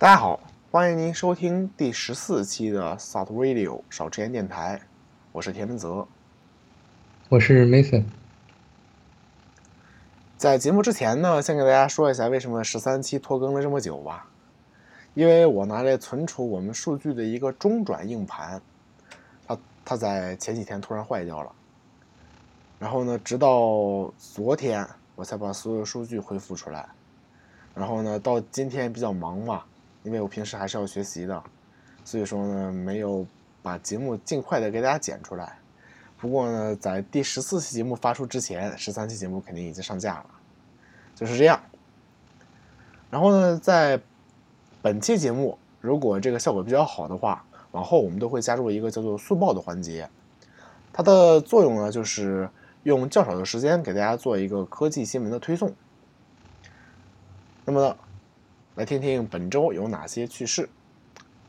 大家好，欢迎您收听第十四期的 Thought Radio 少吃盐电台，我是田文泽。我是 Mason。在节目之前呢，先给大家说一下为什么十三期拖更了这么久吧。因为我拿来存储我们数据的一个中转硬盘，它它在前几天突然坏掉了，然后呢，直到昨天我才把所有数据恢复出来，然后呢，到今天比较忙嘛，因为我平时还是要学习的，所以说呢，没有把节目尽快的给大家剪出来。不过呢，在第十四期节目发出之前，十三期节目肯定已经上架了，就是这样。然后呢，在本期节目如果这个效果比较好的话，往后我们都会加入一个叫做速报的环节。它的作用呢，就是用较少的时间给大家做一个科技新闻的推送。那么，来听听本周有哪些趣事。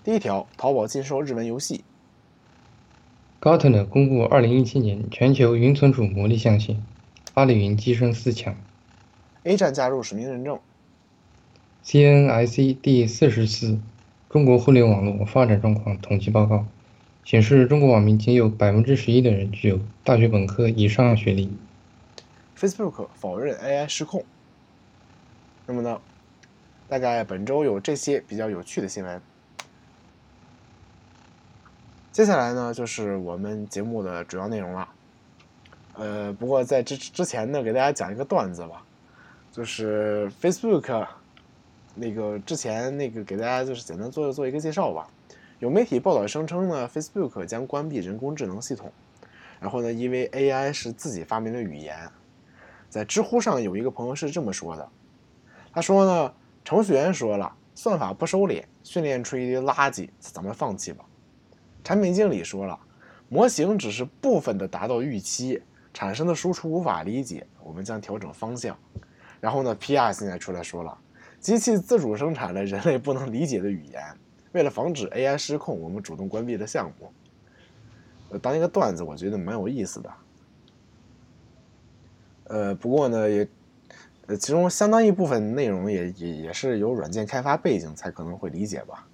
第一条，淘宝禁售日文游戏。Gartner 公布2017年全球云存储魔力象限，阿里云跻身四强。A 站加入实名认证。CNIC 第四十次中国互联网络发展状况统计报告显示，中国网民仅有百分之十一的人具有大学本科以上学历。Facebook 否认 AI 失控。那么呢，大概本周有这些比较有趣的新闻。接下来呢，就是我们节目的主要内容了。呃，不过在之之前呢，给大家讲一个段子吧，就是 Facebook 那个之前那个给大家就是简单做做一个介绍吧。有媒体报道声称呢，Facebook 将关闭人工智能系统，然后呢，因为 AI 是自己发明的语言。在知乎上有一个朋友是这么说的，他说呢，程序员说了，算法不收敛，训练出一堆垃圾，咱们放弃吧。产品经理说了，模型只是部分的达到预期，产生的输出无法理解，我们将调整方向。然后呢，PR 现在出来说了，机器自主生产了人类不能理解的语言，为了防止 AI 失控，我们主动关闭了项目。呃，当一个段子，我觉得蛮有意思的。呃，不过呢，也，呃，其中相当一部分内容也也也是有软件开发背景才可能会理解吧。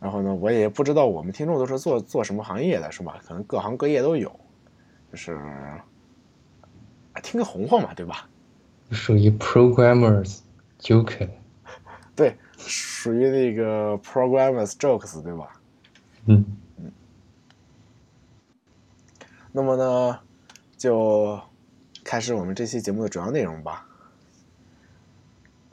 然后呢，我也不知道我们听众都是做做什么行业的，是吧？可能各行各业都有，就是听个红红嘛，对吧？属于 programmers joke，对，属于那个 programmers jokes，对吧？嗯嗯。那么呢，就开始我们这期节目的主要内容吧。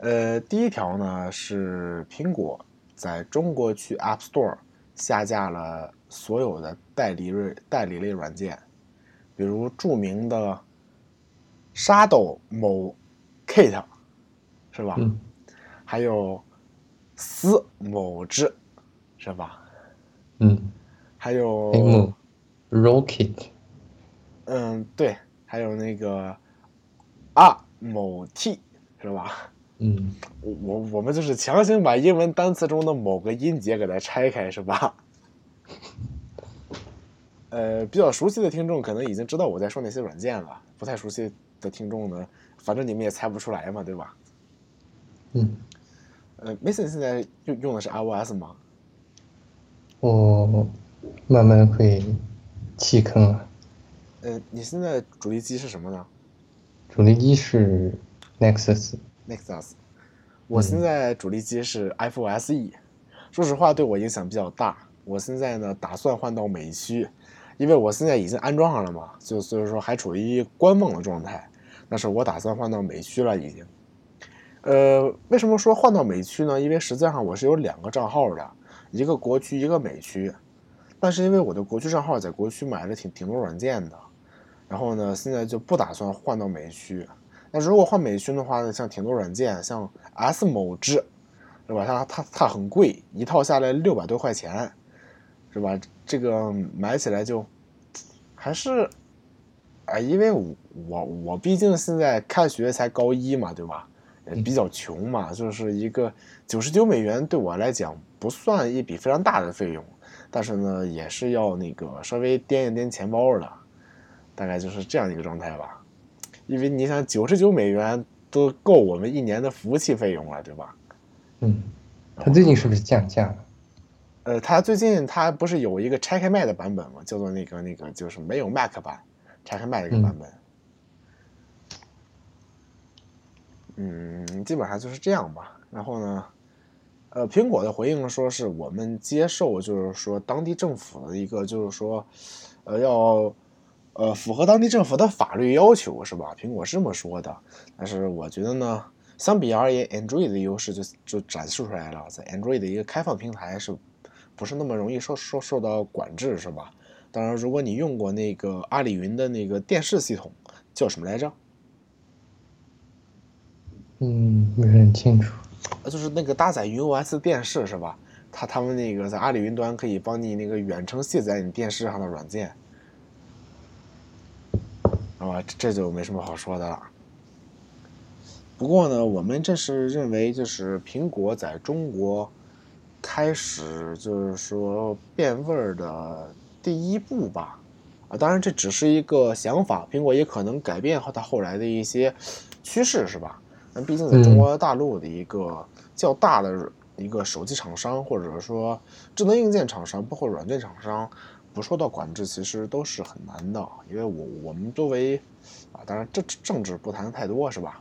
呃，第一条呢是苹果。在中国区 App Store 下架了所有的代理类代理类软件，比如著名的沙豆某 Kit，是吧？嗯。还有思某之，是吧？嗯。还有。某 Rocket。嗯，对，还有那个啊某 T，是吧？嗯，我我我们就是强行把英文单词中的某个音节给它拆开，是吧？呃，比较熟悉的听众可能已经知道我在说哪些软件了，不太熟悉的听众呢，反正你们也猜不出来嘛，对吧？嗯。呃，Mason 现在用用的是 iOS 吗？我慢慢会弃坑了。呃，你现在主力机是什么呢？主力机是 Nexus。Nexus，我现在主力机是 iPhone SE，说实话对我影响比较大。我现在呢打算换到美区，因为我现在已经安装上了嘛，就所以说还处于观望的状态。但是我打算换到美区了已经。呃，为什么说换到美区呢？因为实际上我是有两个账号的，一个国区，一个美区。但是因为我的国区账号在国区买了挺挺多软件的，然后呢现在就不打算换到美区。那如果换美勋的话呢，像挺多软件，像 S 某之，是吧？它它它很贵，一套下来六百多块钱，是吧？这个买起来就还是，哎，因为我我毕竟现在开学才高一嘛，对吧？比较穷嘛，就是一个九十九美元对我来讲不算一笔非常大的费用，但是呢，也是要那个稍微掂一掂钱包的，大概就是这样一个状态吧。因为你想，九十九美元都够我们一年的服务器费用了，对吧？嗯。它最近是不是降价了？呃，它最近它不是有一个拆开卖的版本吗？叫做那个那个就是没有 Mac 版，拆开卖的一个版本。嗯，基本上就是这样吧。然后呢，呃，苹果的回应说是我们接受，就是说当地政府的一个，就是说，呃，要呃符合当地政府的法律要求，是吧？苹果是这么说的。但是我觉得呢，相比而言，Android 的优势就就展示出来了，在 Android 的一个开放平台，是不是那么容易受受受到管制，是吧？当然，如果你用过那个阿里云的那个电视系统，叫什么来着？嗯，不是很清楚。呃，就是那个搭载云 OS 电视是吧？他他们那个在阿里云端可以帮你那个远程卸载你电视上的软件，啊，这就没什么好说的了。不过呢，我们这是认为就是苹果在中国开始就是说变味儿的第一步吧。啊，当然这只是一个想法，苹果也可能改变和它后来的一些趋势，是吧？那毕竟在中国大陆的一个较大的一个手机厂商，或者说智能硬件厂商，包括软件厂商，不受到管制，其实都是很难的。因为我我们作为啊，当然政政治不谈太多，是吧？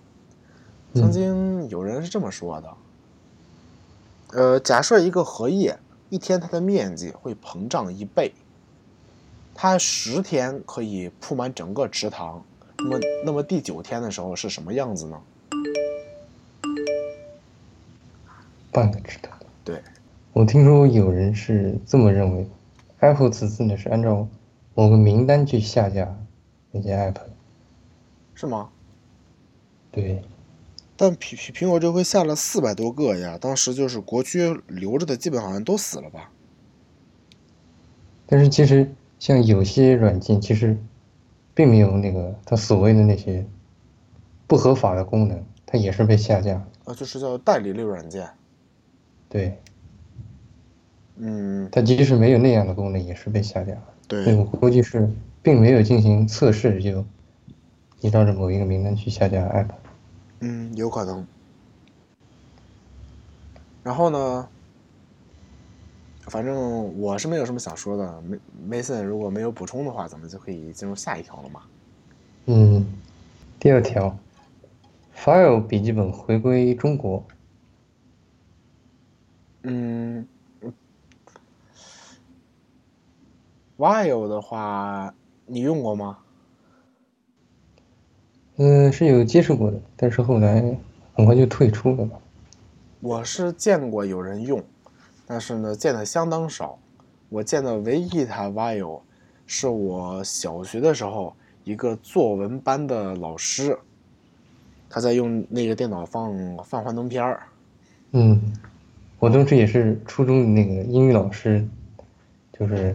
曾经有人是这么说的，呃，假设一个荷叶一天它的面积会膨胀一倍，它十天可以铺满整个池塘，那么那么第九天的时候是什么样子呢？半个池塘。对，我听说有人是这么认为，Apple 此次呢是按照某个名单去下架那些 App，是吗？对。但苹苹苹果这回下了四百多个呀，当时就是国区留着的基本好像都死了吧？但是其实像有些软件其实并没有那个它所谓的那些不合法的功能，它也是被下架。啊，就是叫代理类软件。对，嗯，它即使没有那样的功能，也是被下架了。对，我估计是并没有进行测试，就依照着某一个名单去下架 App。嗯，有可能。然后呢，反正我是没有什么想说的。梅梅森如果没有补充的话，咱们就可以进入下一条了嘛。嗯，第二条，File 笔记本回归中国。嗯，Vio 的话，你用过吗？嗯，是有接触过的，但是后来很快就退出了吧。我是见过有人用，但是呢，见的相当少。我见的唯一一台 Vio，是我小学的时候一个作文班的老师，他在用那个电脑放放幻灯片儿。嗯。我当时也是初中的那个英语老师，就是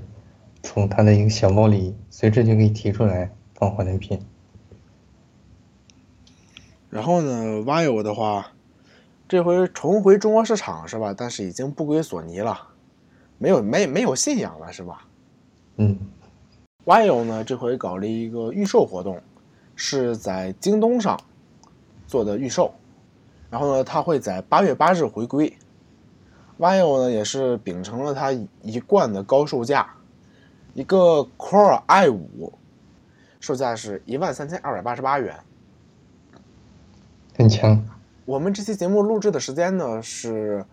从他的一个小包里随时就可以提出来放幻灯片。然后呢，Vio 的话，这回重回中国市场是吧？但是已经不归索尼了，没有没没有信仰了是吧？嗯。Vio 呢，这回搞了一个预售活动，是在京东上做的预售，然后呢，它会在八月八日回归。Vio 呢也是秉承了它一贯的高售价，一个 Core i 五，售价是一万三千二百八十八元，很强。我们这期节目录制的时间呢是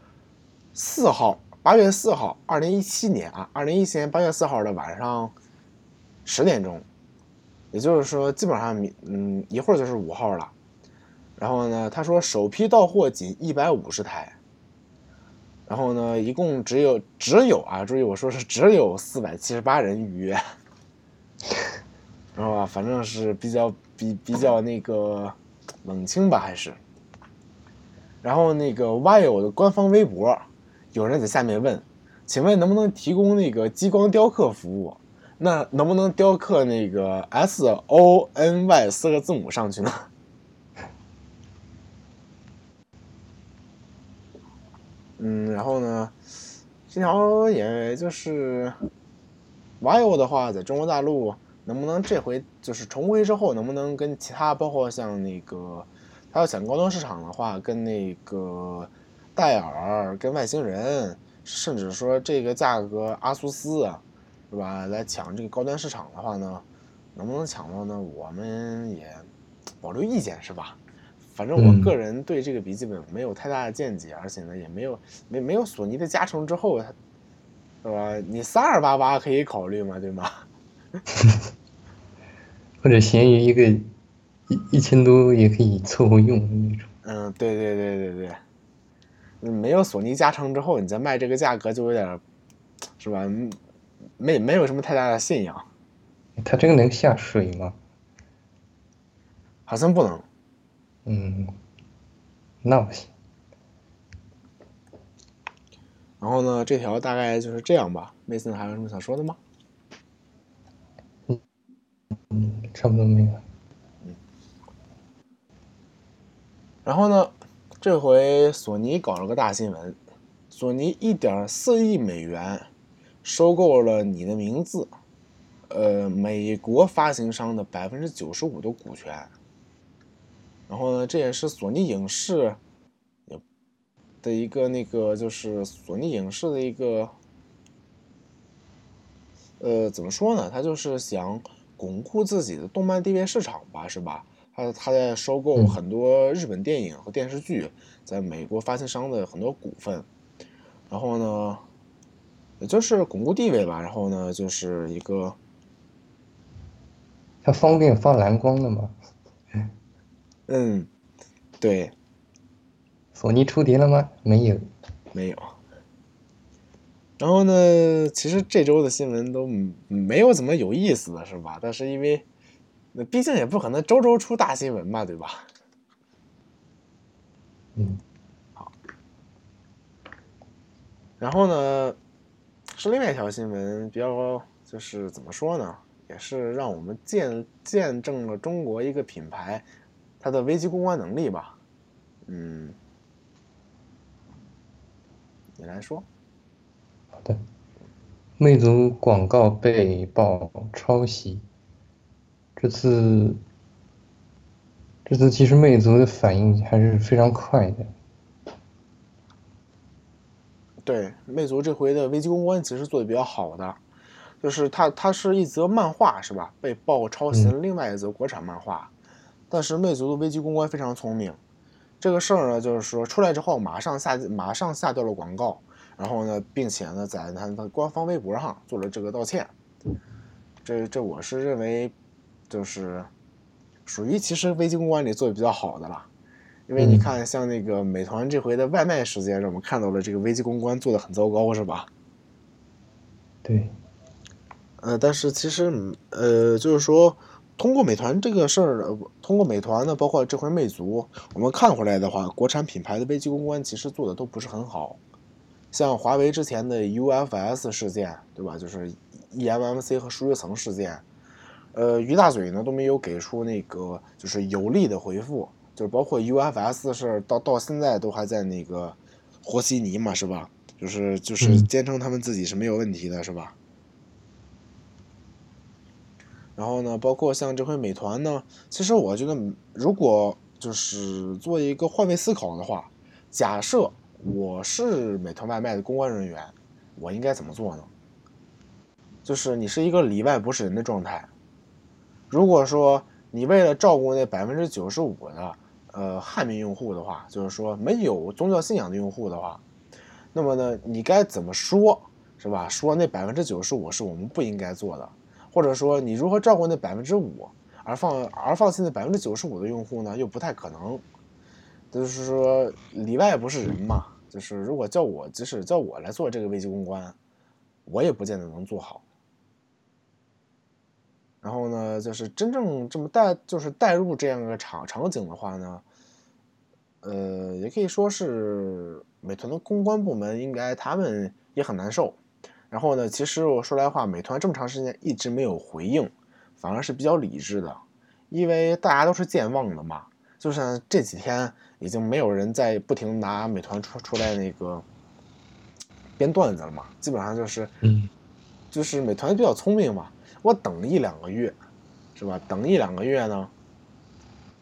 四号，八月四号，二零一七年啊，二零一七年八月四号的晚上十点钟，也就是说基本上嗯一会儿就是五号了。然后呢，他说首批到货仅一百五十台。然后呢，一共只有只有啊，注意我说是只有四百七十八人预约，然后啊，反正是比较比比较那个冷清吧，还是。然后那个 Vio 的官方微博，有人在下面问，请问能不能提供那个激光雕刻服务？那能不能雕刻那个 S O N Y 四个字母上去呢？嗯，然后呢，这条也就是，vivo 的话，在中国大陆能不能这回就是重回之后，能不能跟其他包括像那个，他要抢高端市场的话，跟那个戴尔跟外星人，甚至说这个价格阿苏斯，是吧？来抢这个高端市场的话呢，能不能抢到呢？我们也保留意见，是吧？反正我个人对这个笔记本没有太大的见解，而且呢，也没有没没有索尼的加成之后，是吧？你三二八八可以考虑嘛，对吗？或者闲鱼一个一一千多也可以凑合用的那种。嗯，对对对对对，没有索尼加成之后，你再卖这个价格就有点，是吧？没没有什么太大的信仰。它这个能下水吗？好像不能。嗯，那不行。然后呢，这条大概就是这样吧。梅森还有什么想说的吗？嗯，差不多没有。嗯。然后呢，这回索尼搞了个大新闻，索尼一点四亿美元收购了你的名字，呃，美国发行商的百分之九十五的股权。然后呢，这也是索尼影视的一个那个，就是索尼影视的一个，呃，怎么说呢？他就是想巩固自己的动漫地位市场吧，是吧？他他在收购很多日本电影和电视剧在美国发行商的很多股份，然后呢，也就是巩固地位吧。然后呢，就是一个，他方便放蓝光的吗？嗯，对。索尼出碟了吗？没有，没有。然后呢，其实这周的新闻都没有怎么有意思的是吧？但是因为，那毕竟也不可能周周出大新闻吧，对吧？嗯，好。然后呢，是另外一条新闻，比较就是怎么说呢？也是让我们见见证了中国一个品牌。它的危机公关能力吧，嗯，你来说。好的，魅族广告被曝抄袭，这次，这次其实魅族的反应还是非常快的。对，魅族这回的危机公关其实做的比较好的，就是它它是一则漫画是吧？被曝抄袭了另外一则国产漫画。但是魅族的危机公关非常聪明，这个事儿呢，就是说出来之后马上下马上下掉了广告，然后呢，并且呢，在他的官方微博上做了这个道歉。这这我是认为，就是属于其实危机公关里做的比较好的了，因为你看像那个美团这回的外卖事件，让我们看到了这个危机公关做的很糟糕，是吧？对。呃，但是其实呃，就是说。通过美团这个事儿，通过美团呢，包括这回魅族，我们看回来的话，国产品牌的危机公关其实做的都不是很好。像华为之前的 UFS 事件，对吧？就是 eMMC 和数据层事件，呃，于大嘴呢都没有给出那个就是有力的回复，就是包括 UFS 的事儿，到到现在都还在那个和稀泥嘛，是吧？就是就是坚称他们自己是没有问题的，是吧？然后呢，包括像这回美团呢，其实我觉得，如果就是做一个换位思考的话，假设我是美团外卖的公关人员，我应该怎么做呢？就是你是一个里外不是人的状态。如果说你为了照顾那百分之九十五的呃汉民用户的话，就是说没有宗教信仰的用户的话，那么呢，你该怎么说，是吧？说那百分之九十五是我们不应该做的。或者说，你如何照顾那百分之五，而放而放弃那百分之九十五的用户呢？又不太可能。就是说，里外不是人嘛。就是如果叫我，即使叫我来做这个危机公关，我也不见得能做好。然后呢，就是真正这么带，就是带入这样一个场场景的话呢，呃，也可以说是美团的公关部门应该他们也很难受。然后呢，其实我说来话，美团这么长时间一直没有回应，反而是比较理智的，因为大家都是健忘的嘛。就像这几天已经没有人在不停拿美团出出来那个编段子了嘛，基本上就是，嗯，就是美团比较聪明嘛，我等一两个月，是吧？等一两个月呢，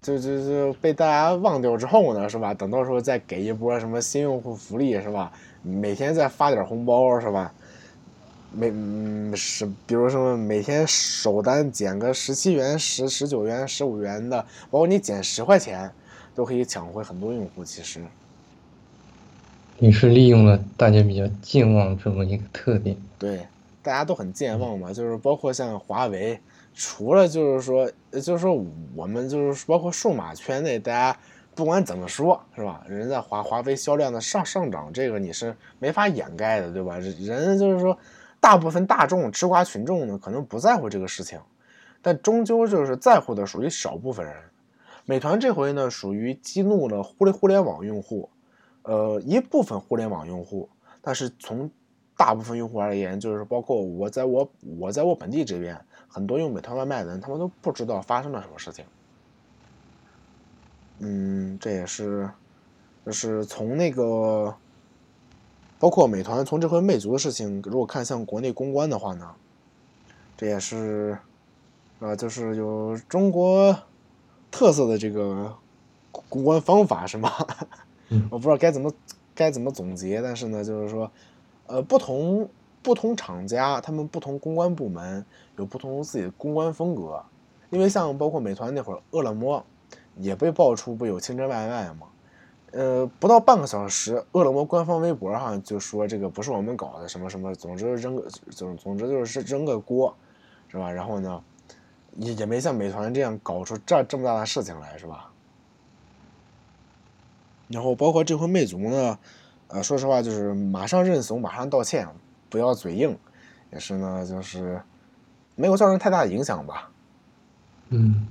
就就就被大家忘掉之后呢，是吧？等到时候再给一波什么新用户福利，是吧？每天再发点红包，是吧？每嗯是，比如说每天首单减个十七元、十十九元、十五元的，包括你减十块钱，都可以抢回很多用户。其实，你是利用了大家比较健忘这么一个特点。对，大家都很健忘嘛，就是包括像华为。除了就是说，就是说我们就是包括数码圈内，大家不管怎么说，是吧？人在华华为销量的上上涨，这个你是没法掩盖的，对吧？人就是说，大部分大众吃瓜群众呢，可能不在乎这个事情，但终究就是在乎的属于少部分人。美团这回呢，属于激怒了互联互联网用户，呃，一部分互联网用户，但是从大部分用户而言，就是包括我在我我在我本地这边。很多用美团外卖的人，他们都不知道发生了什么事情。嗯，这也是，就是从那个，包括美团从这回魅族的事情，如果看向国内公关的话呢，这也是，啊，就是有中国特色的这个公关方法，是吗？我不知道该怎么该怎么总结，但是呢，就是说，呃，不同。不同厂家，他们不同公关部门有不同自己的公关风格。因为像包括美团那会儿，饿了么也被爆出不有清真外卖嘛？呃，不到半个小时，饿了么官方微博上就说这个不是我们搞的，什么什么，总之扔个总总之就是扔个锅，是吧？然后呢，也也没像美团这样搞出这这么大的事情来，是吧？然后包括这回魅族呢，呃，说实话就是马上认怂，马上道歉。不要嘴硬，也是呢，就是没有造成太大的影响吧。嗯，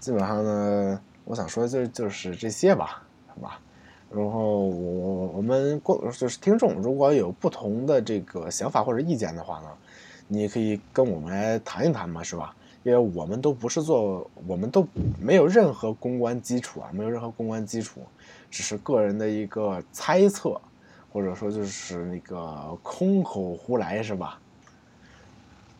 基本上呢，我想说就就是这些吧，好吧。然后我我们过就是听众，如果有不同的这个想法或者意见的话呢，你可以跟我们来谈一谈嘛，是吧？因为我们都不是做，我们都没有任何公关基础啊，没有任何公关基础，只是个人的一个猜测。或者说就是那个空口胡来是吧？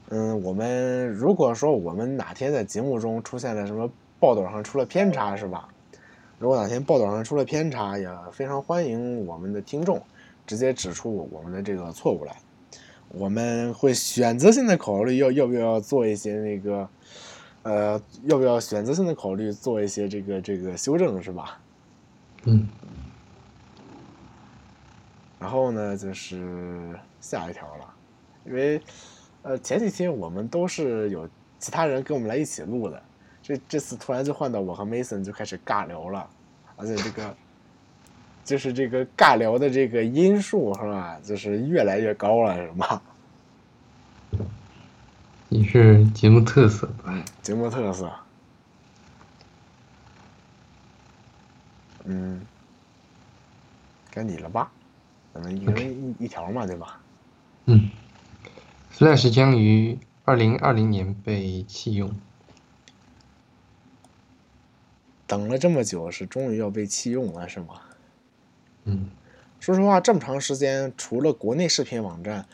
嗯，我们如果说我们哪天在节目中出现了什么报道上出了偏差是吧？如果哪天报道上出了偏差，也非常欢迎我们的听众直接指出我们的这个错误来，我们会选择性的考虑要要不要做一些那个，呃，要不要选择性的考虑做一些这个这个修正是吧？嗯。然后呢，就是下一条了，因为，呃，前几天我们都是有其他人跟我们来一起录的，这这次突然就换到我和 Mason 就开始尬聊了，而且这个，就是这个尬聊的这个音数是吧，就是越来越高了，是吗？你是节目特色吧？节目特色。嗯，该你了吧？可能一人一一条嘛，对吧？嗯，Flash 将于二零二零年被弃用。等了这么久，是终于要被弃用了，是吗？嗯，说实话，这么长时间，除了国内视频网站，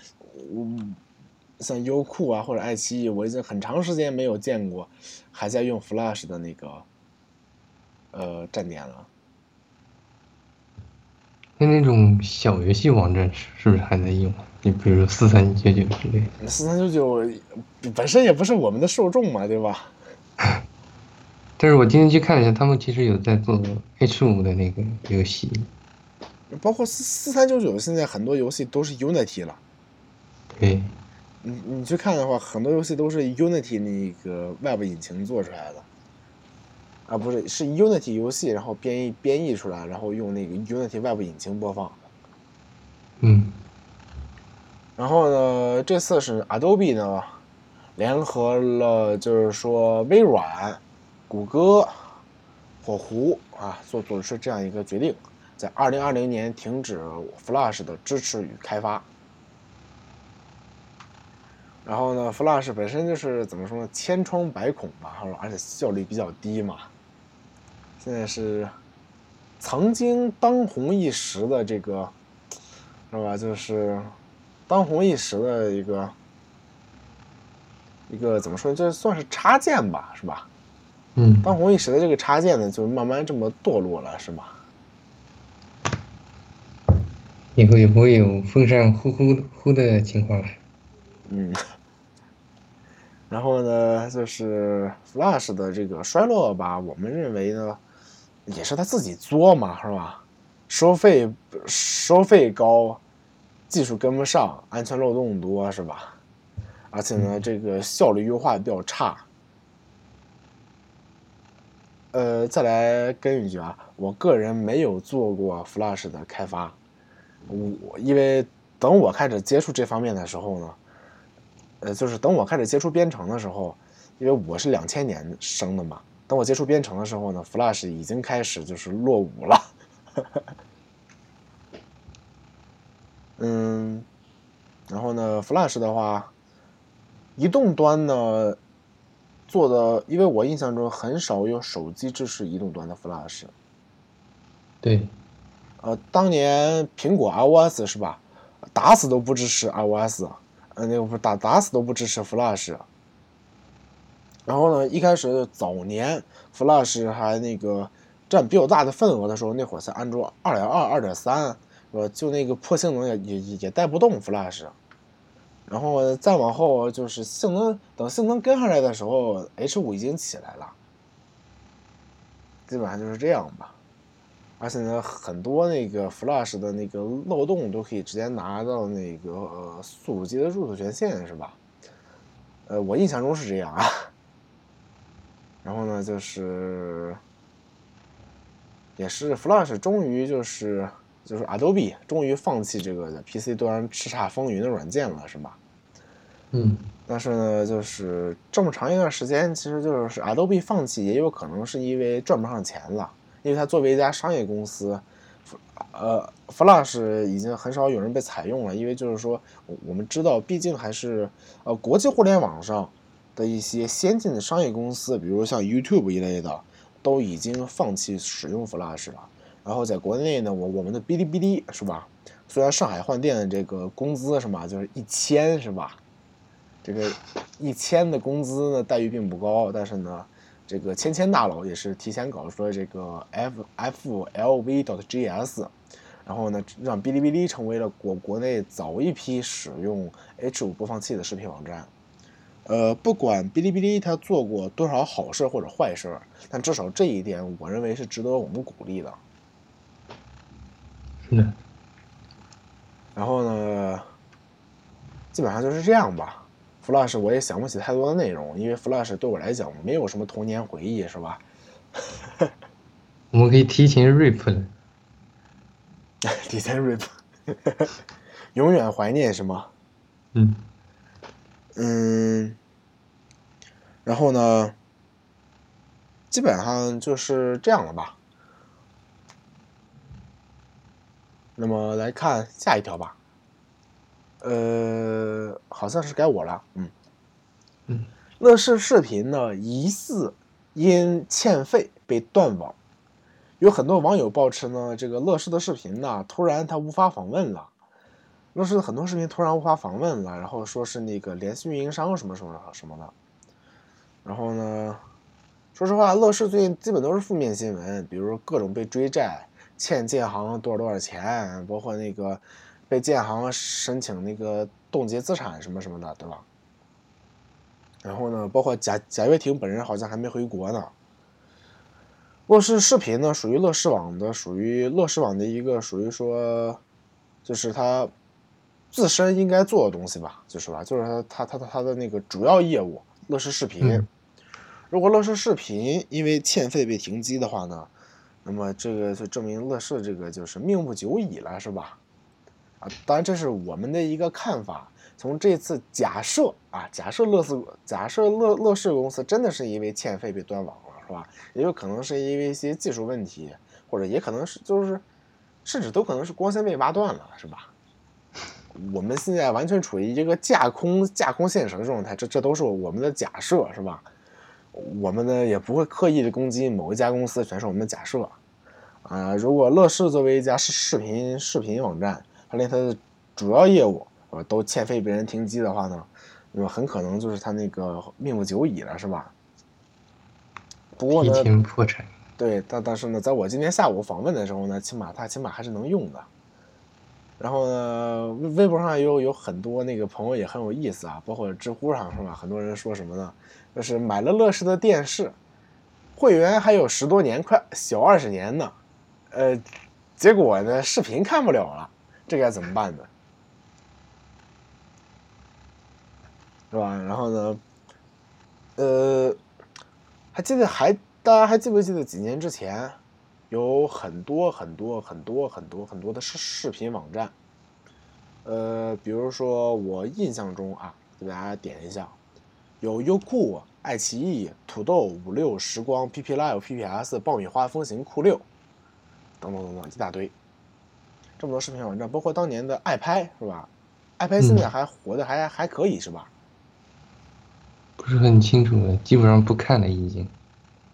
像优酷啊或者爱奇艺，我已经很长时间没有见过还在用 Flash 的那个呃站点了。那那种小游戏网站是是不是还在用？你比如说四三九九之类。四三九九本身也不是我们的受众嘛，对吧？但是我今天去看了一下，他们其实有在做 H 五的那个游戏。包括四四三九九现在很多游戏都是 Unity 了。对。你你去看的话，很多游戏都是 Unity 那个 Web 引擎做出来的。啊，不是，是 Unity 游戏，然后编译编译出来，然后用那个 Unity Web 引擎播放。嗯。然后呢，这次是 Adobe 呢，联合了，就是说微软、谷歌、火狐啊，做做出这样一个决定，在二零二零年停止 Flash 的支持与开发。然后呢，Flash 本身就是怎么说呢，千疮百孔吧，而且效率比较低嘛。现在是曾经当红一时的这个，是吧？就是当红一时的一个一个怎么说？这算是插件吧，是吧？嗯，当红一时的这个插件呢，就慢慢这么堕落了，是吧？以后也不会有风扇呼呼呼的情况了。嗯。然后呢，就是 Flash 的这个衰落吧，我们认为呢，也是他自己作嘛，是吧？收费收费高，技术跟不上，安全漏洞多，是吧？而且呢，这个效率优化比较差。呃，再来跟一句啊，我个人没有做过 Flash 的开发，我因为等我开始接触这方面的时候呢。呃，就是等我开始接触编程的时候，因为我是两千年生的嘛。等我接触编程的时候呢，Flash 已经开始就是落伍了。嗯，然后呢，Flash 的话，移动端呢做的，因为我印象中很少有手机支持移动端的 Flash。对。呃，当年苹果 iOS 是吧，打死都不支持 iOS。呃，那个不打打死都不支持 Flash，然后呢，一开始早年 Flash 还那个占比较大的份额的时候，那会儿才安卓二点二、二点三，是吧？就那个破性能也也也带不动 Flash，然后再往后就是性能等性能跟上来的时候，H 五已经起来了，基本上就是这样吧。而且呢，很多那个 Flash 的那个漏洞都可以直接拿到那个呃速度机的入手权限，是吧？呃，我印象中是这样啊。然后呢，就是也是 Flash 终于就是就是 Adobe 终于放弃这个 PC 端叱咤风云的软件了，是吧？嗯。但是呢，就是这么长一段时间，其实就是 Adobe 放弃，也有可能是因为赚不上钱了。因为它作为一家商业公司，呃，Flash 已经很少有人被采用了。因为就是说，我们知道，毕竟还是呃国际互联网上的一些先进的商业公司，比如像 YouTube 一类的，都已经放弃使用 Flash 了。然后在国内呢，我我们的哔哩哔哩是吧？虽然上海换电这个工资是吧，就是一千是吧？这个一千的工资呢，待遇并不高，但是呢。这个千千大佬也是提前搞出了这个 F F L V dot G S，然后呢，让哔哩哔哩成为了国国内早一批使用 H 五播放器的视频网站。呃，不管哔哩哔哩它做过多少好事或者坏事，但至少这一点，我认为是值得我们鼓励的。是的。然后呢，基本上就是这样吧。Flash 我也想不起太多的内容，因为 Flash 对我来讲没有什么童年回忆，是吧？我们可以提前 rip 了，提前 rip，永远怀念是吗？嗯嗯，然后呢，基本上就是这样了吧。那么来看下一条吧。呃，好像是该我了，嗯，嗯，乐视视频呢疑似因欠费被断网，有很多网友抱持呢，这个乐视的视频呢突然它无法访问了，乐视的很多视频突然无法访问了，然后说是那个联系运营商什么什么什么的，然后呢，说实话，乐视最近基本都是负面新闻，比如各种被追债，欠建行多少多少钱，包括那个。被建行申请那个冻结资产什么什么的，对吧？然后呢，包括贾贾跃亭本人好像还没回国呢。乐视视频呢，属于乐视网的，属于乐视网的一个属于说，就是他自身应该做的东西吧，就是吧，就是他他他的它的那个主要业务，乐视视频。如果乐视视频因为欠费被停机的话呢，那么这个就证明乐视这个就是命不久矣了，是吧？啊，当然这是我们的一个看法。从这次假设啊，假设乐视假设乐乐视公司真的是因为欠费被断网了，是吧？也有可能是因为一些技术问题，或者也可能是就是，甚至都可能是光纤被挖断了，是吧？我们现在完全处于一个架空架空现实的状态，这这都是我们的假设，是吧？我们呢也不会刻意的攻击某一家公司，全是我们的假设。啊，如果乐视作为一家视视频视频网站，他连他的主要业务呃都欠费被人停机的话呢，那么很可能就是他那个命不久矣了，是吧？不过提呢，前破产。对，但但是呢，在我今天下午访问的时候呢，起码他起码还是能用的。然后呢，微微博上有有很多那个朋友也很有意思啊，包括知乎上是吧？很多人说什么呢？就是买了乐视的电视，会员还有十多年，快小二十年呢，呃，结果呢视频看不了了，这该怎么办呢？是吧？然后呢，呃，还记得还大家还记不记得几年之前，有很多很多很多很多很多的视视频网站，呃，比如说我印象中啊，给大家点一下，有优酷、爱奇艺、土豆、五六、时光、PP Live、PPS、爆米花、风行、酷六，等等等等一大堆，这么多视频网站，包括当年的爱拍是吧？爱拍现在还活的还、还可以是吧？不是很清楚了，基本上不看了已经。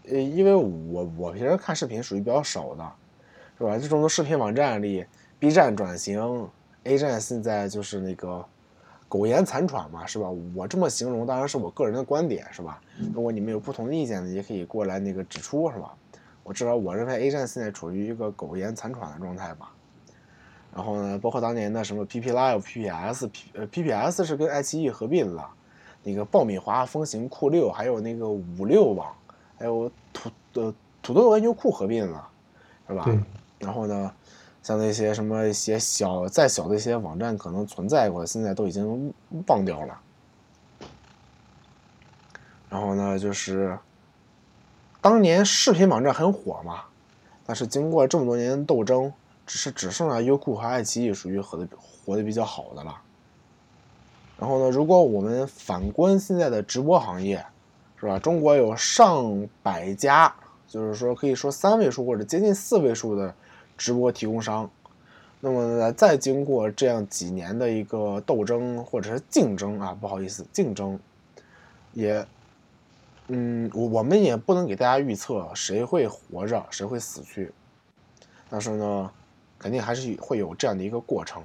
呃，因为我我平时看视频属于比较少的，是吧？这种的视频网站里，B 站转型，A 站现在就是那个苟延残喘嘛，是吧？我这么形容当然是我个人的观点，是吧？如果你们有不同的意见呢，也可以过来那个指出，是吧？我至少我认为 A 站现在处于一个苟延残喘的状态吧。然后呢，包括当年的什么 PP Live、PPS、P 呃 PPS 是跟爱奇艺合并了，那个爆米花、风行、酷六，还有那个五六网。还有土呃土豆跟优酷合并了，是吧？对。然后呢，像那些什么一些小再小的一些网站可能存在过，现在都已经忘掉了。然后呢，就是当年视频网站很火嘛，但是经过这么多年斗争，只是只剩下优酷和爱奇艺属于活的活的比较好的了。然后呢，如果我们反观现在的直播行业，是吧？中国有上百家，就是说可以说三位数或者接近四位数的直播提供商。那么呢，再经过这样几年的一个斗争或者是竞争啊，不好意思，竞争，也，嗯，我我们也不能给大家预测谁会活着，谁会死去。但是呢，肯定还是会有这样的一个过程，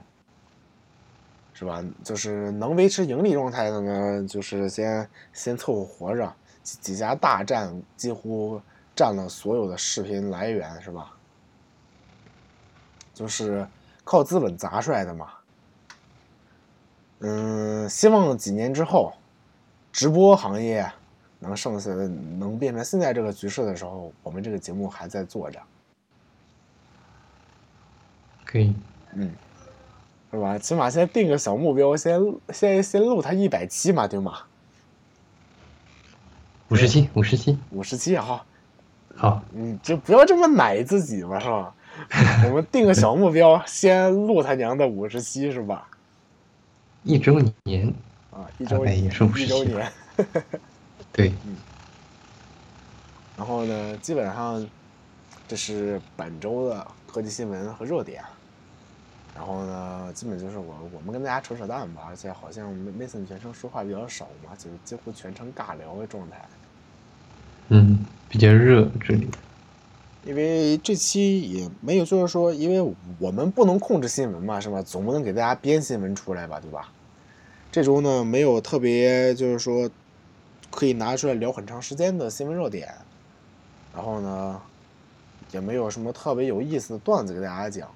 是吧？就是能维持盈利状态的呢，就是先先凑合活着。几几家大战几乎占了所有的视频来源，是吧？就是靠资本砸出来的嘛。嗯，希望几年之后，直播行业能剩下的能变成现在这个局势的时候，我们这个节目还在做着。可以。嗯，是吧？起码先定个小目标，先先先录他一百期嘛，对吗？五十七，五十七，五十七哈，好，你就不要这么奶自己嘛，是吧？我们定个小目标，先录他娘的五十七，是吧？一周年啊，一周年也是五十一周年，对，嗯。然后呢，基本上这是本周的科技新闻和热点。然后呢，基本就是我我们跟大家扯扯淡吧，而且好像 Mason 全程说话比较少嘛，就是几乎全程尬聊的状态。嗯，比较热这里。因为这期也没有，就是说，因为我们不能控制新闻嘛，是吧？总不能给大家编新闻出来吧，对吧？这周呢，没有特别就是说可以拿出来聊很长时间的新闻热点，然后呢，也没有什么特别有意思的段子给大家讲。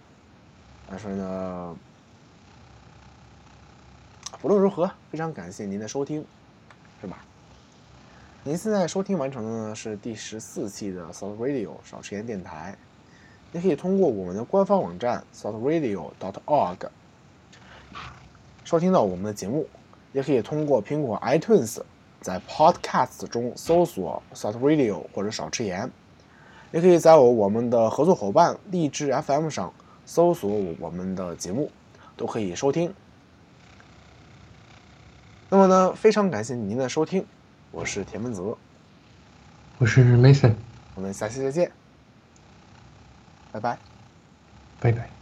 但是呢，不论如何，非常感谢您的收听，是吧？您现在收听完成的呢是第十四期的 South Radio 少吃盐电台。您可以通过我们的官方网站 southradio.org 收听到我们的节目，也可以通过苹果 iTunes 在 Podcast 中搜索 South Radio 或者少吃盐，也可以在我我们的合作伙伴荔枝 FM 上。搜索我们的节目，都可以收听。那么呢，非常感谢您的收听，我是田文泽，我是 Mason，我们下期再见，拜拜，拜拜。